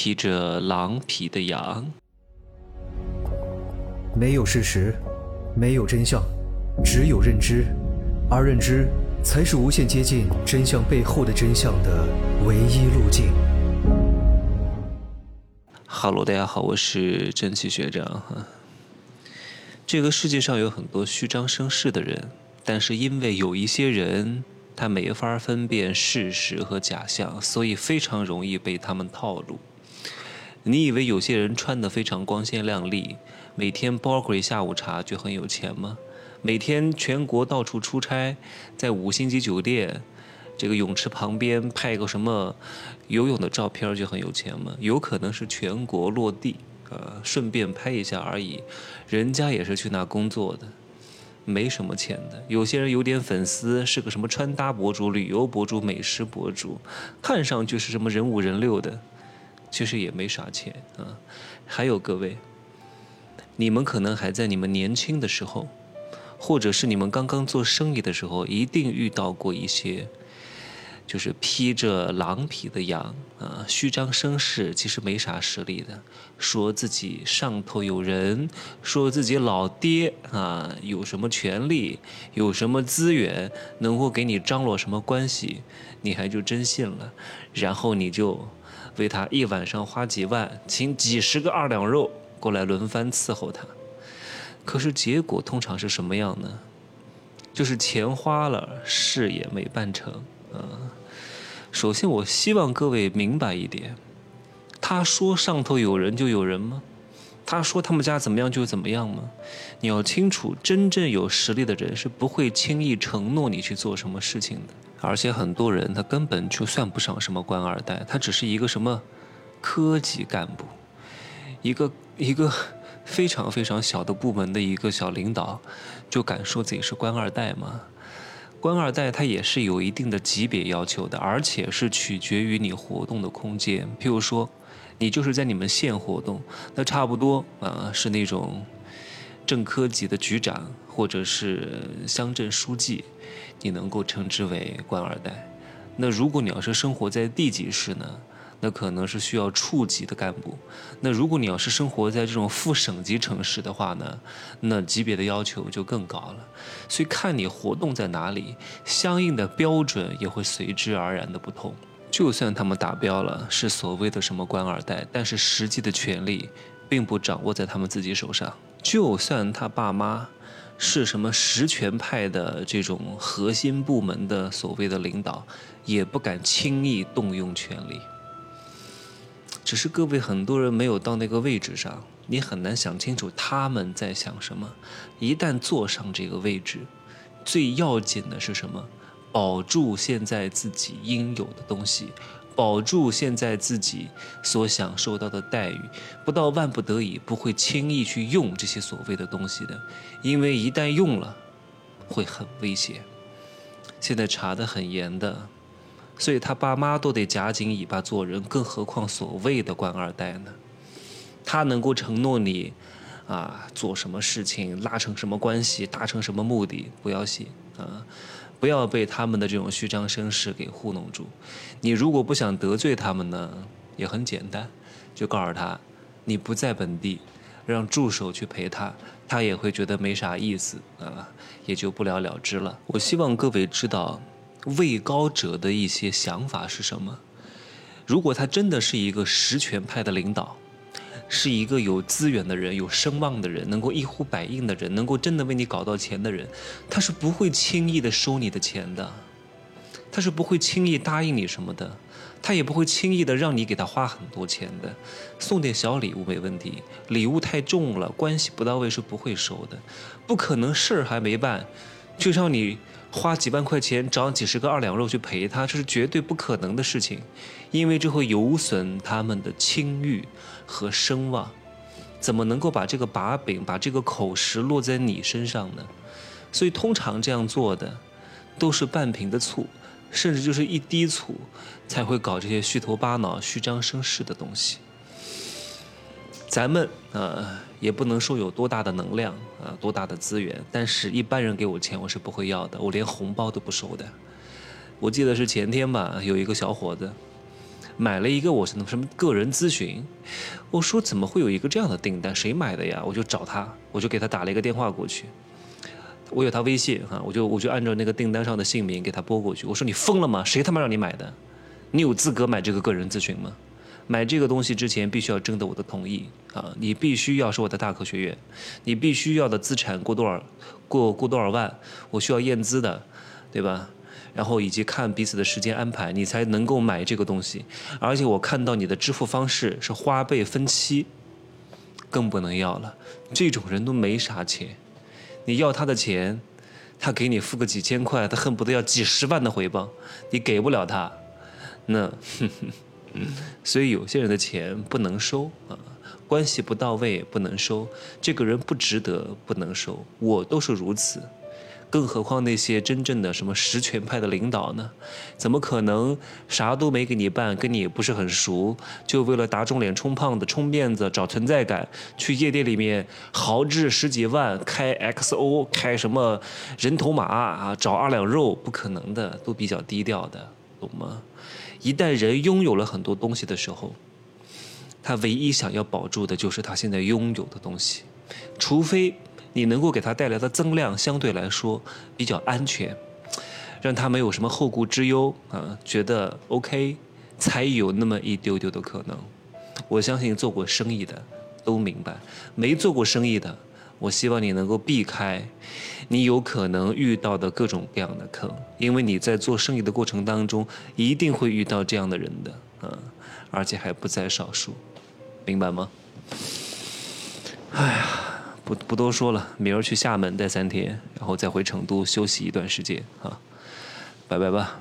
披着狼皮的羊。没有事实，没有真相，只有认知，而认知才是无限接近真相背后的真相的唯一路径。哈喽，大家好，我是蒸汽学长哈。这个世界上有很多虚张声势的人，但是因为有一些人他没法分辨事实和假象，所以非常容易被他们套路。你以为有些人穿得非常光鲜亮丽，每天包会下午茶就很有钱吗？每天全国到处出差，在五星级酒店。这个泳池旁边拍个什么游泳的照片就很有钱吗？有可能是全国落地，呃，顺便拍一下而已。人家也是去那工作的，没什么钱的。有些人有点粉丝，是个什么穿搭博主、旅游博主、美食博主，看上去是什么人五人六的，其实也没啥钱啊。还有各位，你们可能还在你们年轻的时候，或者是你们刚刚做生意的时候，一定遇到过一些。就是披着狼皮的羊啊，虚张声势，其实没啥实力的，说自己上头有人，说自己老爹啊有什么权利，有什么资源，能够给你张罗什么关系，你还就真信了，然后你就为他一晚上花几万，请几十个二两肉过来轮番伺候他，可是结果通常是什么样呢？就是钱花了，事也没办成啊。首先，我希望各位明白一点：他说上头有人就有人吗？他说他们家怎么样就怎么样吗？你要清楚，真正有实力的人是不会轻易承诺你去做什么事情的。而且很多人他根本就算不上什么官二代，他只是一个什么科级干部，一个一个非常非常小的部门的一个小领导，就敢说自己是官二代吗？官二代他也是有一定的级别要求的，而且是取决于你活动的空间。譬如说，你就是在你们县活动，那差不多啊是那种正科级的局长或者是乡镇书记，你能够称之为官二代。那如果你要是生活在地级市呢？那可能是需要处级的干部。那如果你要是生活在这种副省级城市的话呢，那级别的要求就更高了。所以看你活动在哪里，相应的标准也会随之而然的不同。就算他们达标了，是所谓的什么官二代，但是实际的权利并不掌握在他们自己手上。就算他爸妈是什么实权派的这种核心部门的所谓的领导，也不敢轻易动用权力。只是各位很多人没有到那个位置上，你很难想清楚他们在想什么。一旦坐上这个位置，最要紧的是什么？保住现在自己应有的东西，保住现在自己所享受到的待遇。不到万不得已，不会轻易去用这些所谓的东西的，因为一旦用了，会很危险。现在查得很严的。所以他爸妈都得夹紧尾巴做人，更何况所谓的官二代呢？他能够承诺你，啊，做什么事情，拉成什么关系，达成什么目的，不要信啊！不要被他们的这种虚张声势给糊弄住。你如果不想得罪他们呢，也很简单，就告诉他，你不在本地，让助手去陪他，他也会觉得没啥意思啊，也就不了了之了。我希望各位知道。位高者的一些想法是什么？如果他真的是一个实权派的领导，是一个有资源的人、有声望的人、能够一呼百应的人、能够真的为你搞到钱的人，他是不会轻易的收你的钱的，他是不会轻易答应你什么的，他也不会轻易的让你给他花很多钱的，送点小礼物没问题，礼物太重了，关系不到位是不会收的，不可能事儿还没办，就像你。花几万块钱找几十个二两肉去陪他，这是绝对不可能的事情，因为这会有损他们的清誉和声望。怎么能够把这个把柄、把这个口实落在你身上呢？所以，通常这样做的都是半瓶的醋，甚至就是一滴醋，才会搞这些虚头巴脑、虚张声势的东西。咱们呃。也不能说有多大的能量啊，多大的资源，但是一般人给我钱我是不会要的，我连红包都不收的。我记得是前天吧，有一个小伙子买了一个我什么什么个人咨询，我说怎么会有一个这样的订单？谁买的呀？我就找他，我就给他打了一个电话过去。我有他微信哈，我就我就按照那个订单上的姓名给他拨过去。我说你疯了吗？谁他妈让你买的？你有资格买这个个人咨询吗？买这个东西之前必须要征得我的同意啊！你必须要是我的大科学院，你必须要的资产过多少过过多少万，我需要验资的，对吧？然后以及看彼此的时间安排，你才能够买这个东西。而且我看到你的支付方式是花呗分期，更不能要了。这种人都没啥钱。你要他的钱，他给你付个几千块，他恨不得要几十万的回报，你给不了他，那，所以有些人的钱不能收啊，关系不到位不能收，这个人不值得不能收，我都是如此。更何况那些真正的什么实权派的领导呢？怎么可能啥都没给你办，跟你也不是很熟，就为了打肿脸充胖子、充面子、找存在感，去夜店里面豪掷十几万，开 XO，开什么人头马啊，找二两肉？不可能的，都比较低调的，懂吗？一旦人拥有了很多东西的时候，他唯一想要保住的就是他现在拥有的东西，除非。你能够给他带来的增量相对来说比较安全，让他没有什么后顾之忧啊，觉得 OK，才有那么一丢丢的可能。我相信做过生意的都明白，没做过生意的，我希望你能够避开你有可能遇到的各种各样的坑，因为你在做生意的过程当中一定会遇到这样的人的，啊，而且还不在少数，明白吗？哎呀。不不多说了，明儿去厦门待三天，然后再回成都休息一段时间啊，拜拜吧。